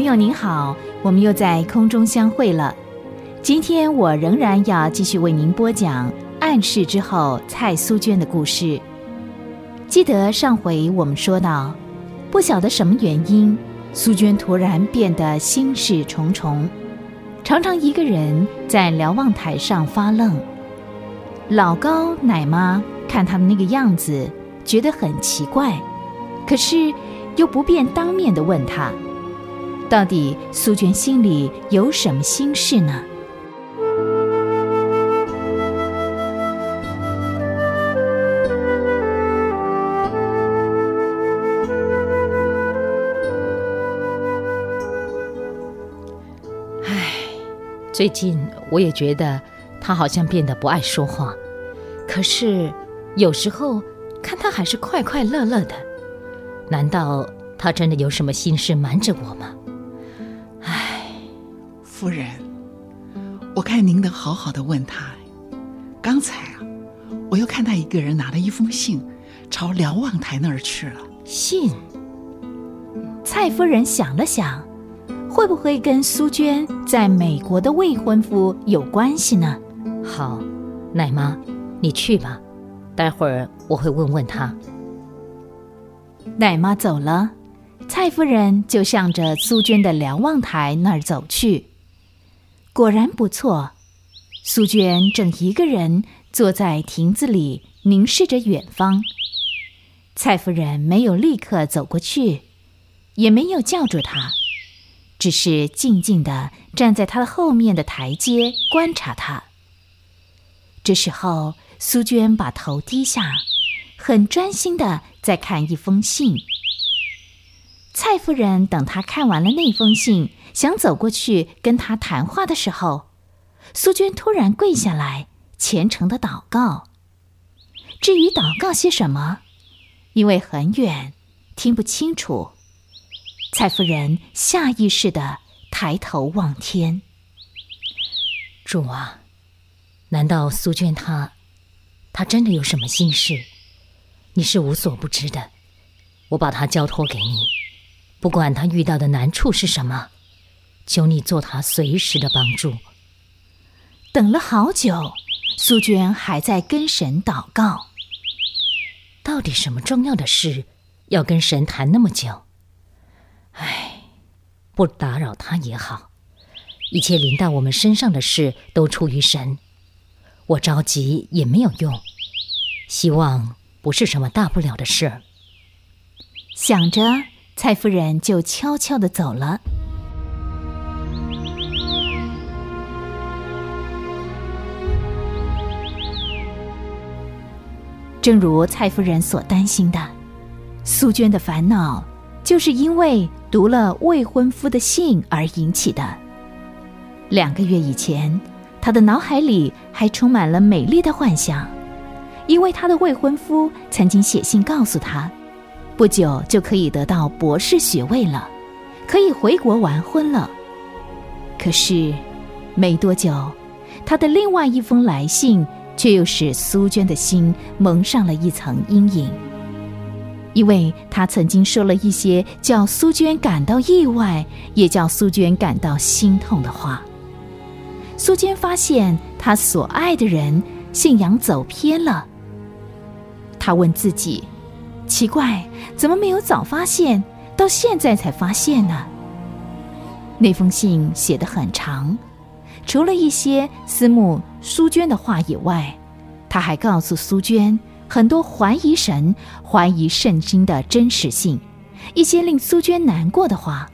朋友您好，我们又在空中相会了。今天我仍然要继续为您播讲暗示之后蔡苏娟的故事。记得上回我们说到，不晓得什么原因，苏娟突然变得心事重重，常常一个人在瞭望台上发愣。老高奶妈看他的那个样子，觉得很奇怪，可是又不便当面的问他。到底苏娟心里有什么心事呢？唉，最近我也觉得他好像变得不爱说话，可是有时候看他还是快快乐乐的。难道他真的有什么心事瞒着我吗？夫人，我看您能好好的问他。刚才啊，我又看他一个人拿了一封信，朝瞭望台那儿去了。信？蔡夫人想了想，会不会跟苏娟在美国的未婚夫有关系呢？好，奶妈，你去吧，待会儿我会问问他。奶妈走了，蔡夫人就向着苏娟的瞭望台那儿走去。果然不错，苏娟正一个人坐在亭子里凝视着远方。蔡夫人没有立刻走过去，也没有叫住她，只是静静地站在她后面的台阶观察她。这时候，苏娟把头低下，很专心地在看一封信。蔡夫人等她看完了那封信。想走过去跟他谈话的时候，苏娟突然跪下来，虔诚的祷告。至于祷告些什么，因为很远，听不清楚。蔡夫人下意识的抬头望天。主啊，难道苏娟她，她真的有什么心事？你是无所不知的，我把她交托给你，不管她遇到的难处是什么。求你做他随时的帮助。等了好久，苏娟还在跟神祷告。到底什么重要的事要跟神谈那么久？唉，不打扰他也好。一切临到我们身上的事都出于神，我着急也没有用。希望不是什么大不了的事儿。想着，蔡夫人就悄悄的走了。正如蔡夫人所担心的，苏娟的烦恼就是因为读了未婚夫的信而引起的。两个月以前，她的脑海里还充满了美丽的幻想，因为她的未婚夫曾经写信告诉她，不久就可以得到博士学位了，可以回国完婚了。可是，没多久，她的另外一封来信。却又使苏娟的心蒙上了一层阴影，因为他曾经说了一些叫苏娟感到意外，也叫苏娟感到心痛的话。苏娟发现她所爱的人信仰走偏了。她问自己：奇怪，怎么没有早发现，到现在才发现呢？那封信写得很长。除了一些思慕苏娟的话以外，他还告诉苏娟很多怀疑神、怀疑圣经的真实性，一些令苏娟难过的话。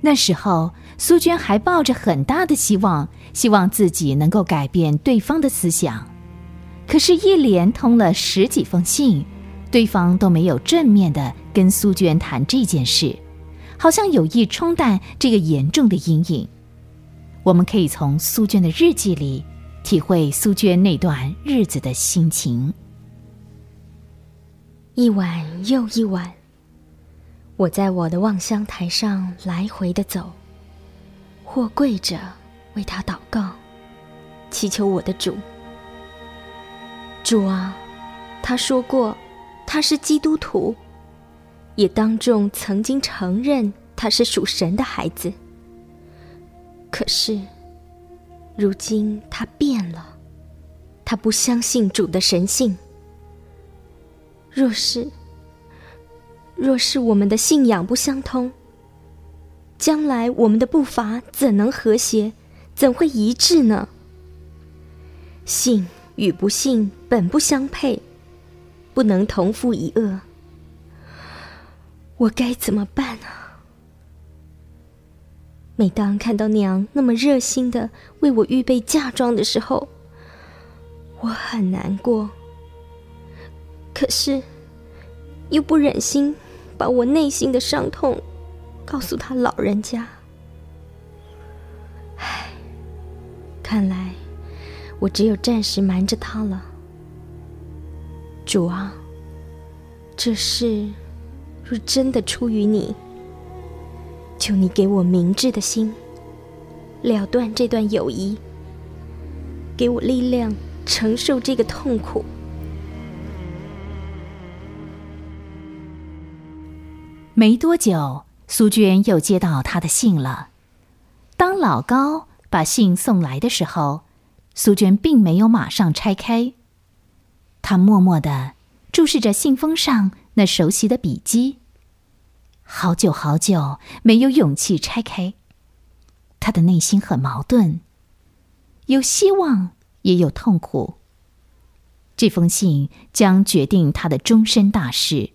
那时候，苏娟还抱着很大的希望，希望自己能够改变对方的思想。可是，一连通了十几封信，对方都没有正面的跟苏娟谈这件事，好像有意冲淡这个严重的阴影。我们可以从苏娟的日记里体会苏娟那段日子的心情。一晚又一晚，我在我的望乡台上来回的走，或跪着为他祷告，祈求我的主。主啊，他说过他是基督徒，也当众曾经承认他是属神的孩子。可是，如今他变了，他不相信主的神性。若是，若是我们的信仰不相通，将来我们的步伐怎能和谐？怎会一致呢？信与不信本不相配，不能同负一轭。我该怎么办呢？每当看到娘那么热心的为我预备嫁妆的时候，我很难过。可是，又不忍心把我内心的伤痛告诉他老人家。唉，看来我只有暂时瞒着他了。主啊，这事。若真的出于你，求你给我明智的心，了断这段友谊，给我力量承受这个痛苦。没多久，苏娟又接到他的信了。当老高把信送来的时候，苏娟并没有马上拆开，她默默的注视着信封上。那熟悉的笔迹，好久好久没有勇气拆开。他的内心很矛盾，有希望也有痛苦。这封信将决定他的终身大事。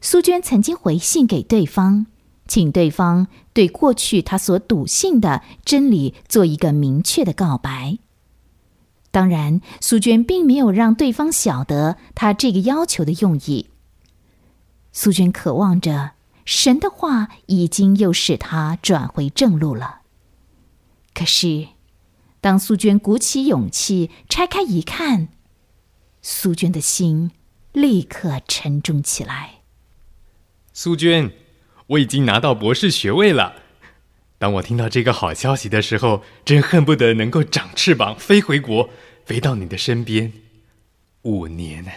苏娟曾经回信给对方，请对方对过去他所笃信的真理做一个明确的告白。当然，苏娟并没有让对方晓得他这个要求的用意。苏娟渴望着神的话，已经又使她转回正路了。可是，当苏娟鼓起勇气拆开一看，苏娟的心立刻沉重起来。苏娟，我已经拿到博士学位了。当我听到这个好消息的时候，真恨不得能够长翅膀飞回国，飞到你的身边。五年呢？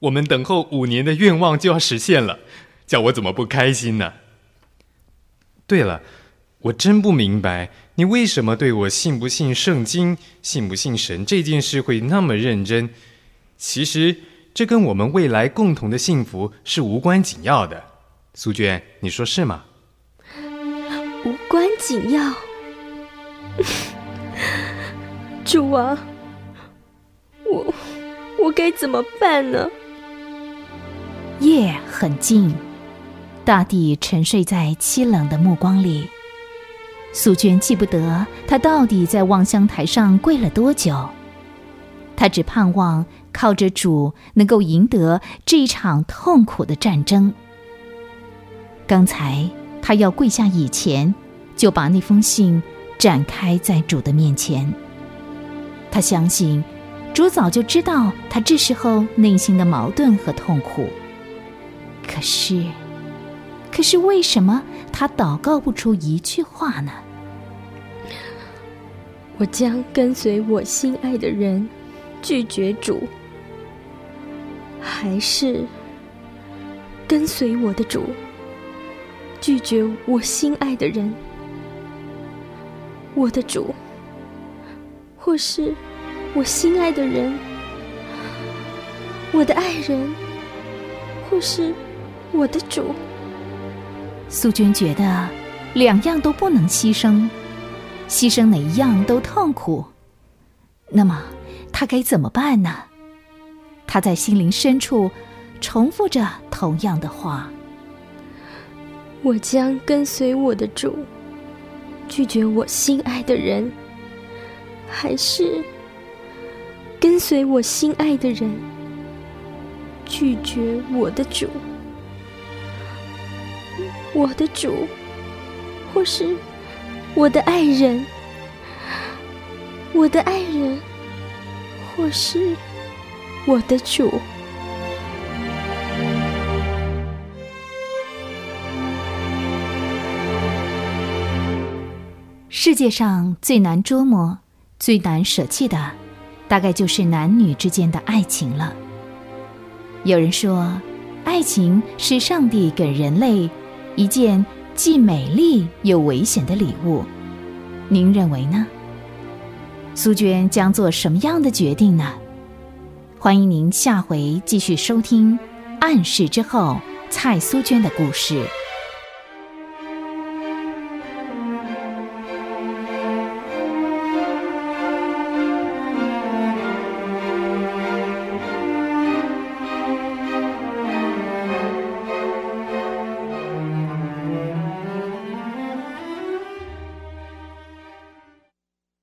我们等候五年的愿望就要实现了，叫我怎么不开心呢？对了，我真不明白你为什么对我信不信圣经、信不信神这件事会那么认真。其实这跟我们未来共同的幸福是无关紧要的。苏娟，你说是吗？无关紧要，主啊，我我该怎么办呢？夜很静，大地沉睡在凄冷的目光里。素娟记不得她到底在望乡台上跪了多久，她只盼望靠着主能够赢得这一场痛苦的战争。刚才她要跪下以前，就把那封信展开在主的面前。她相信，主早就知道她这时候内心的矛盾和痛苦。可是，可是，为什么他祷告不出一句话呢？我将跟随我心爱的人，拒绝主，还是跟随我的主，拒绝我心爱的人？我的主，或是我心爱的人，我的爱人，或是？我的主，苏娟觉得两样都不能牺牲，牺牲哪一样都痛苦。那么她该怎么办呢？她在心灵深处重复着同样的话：“我将跟随我的主，拒绝我心爱的人，还是跟随我心爱的人，拒绝我的主。”我的主，或是我的爱人，我的爱人，或是我的主。世界上最难捉摸、最难舍弃的，大概就是男女之间的爱情了。有人说，爱情是上帝给人类。一件既美丽又危险的礼物。您认为呢？苏娟将做什么样的决定呢？欢迎您下回继续收听《暗示之后》蔡苏娟的故事。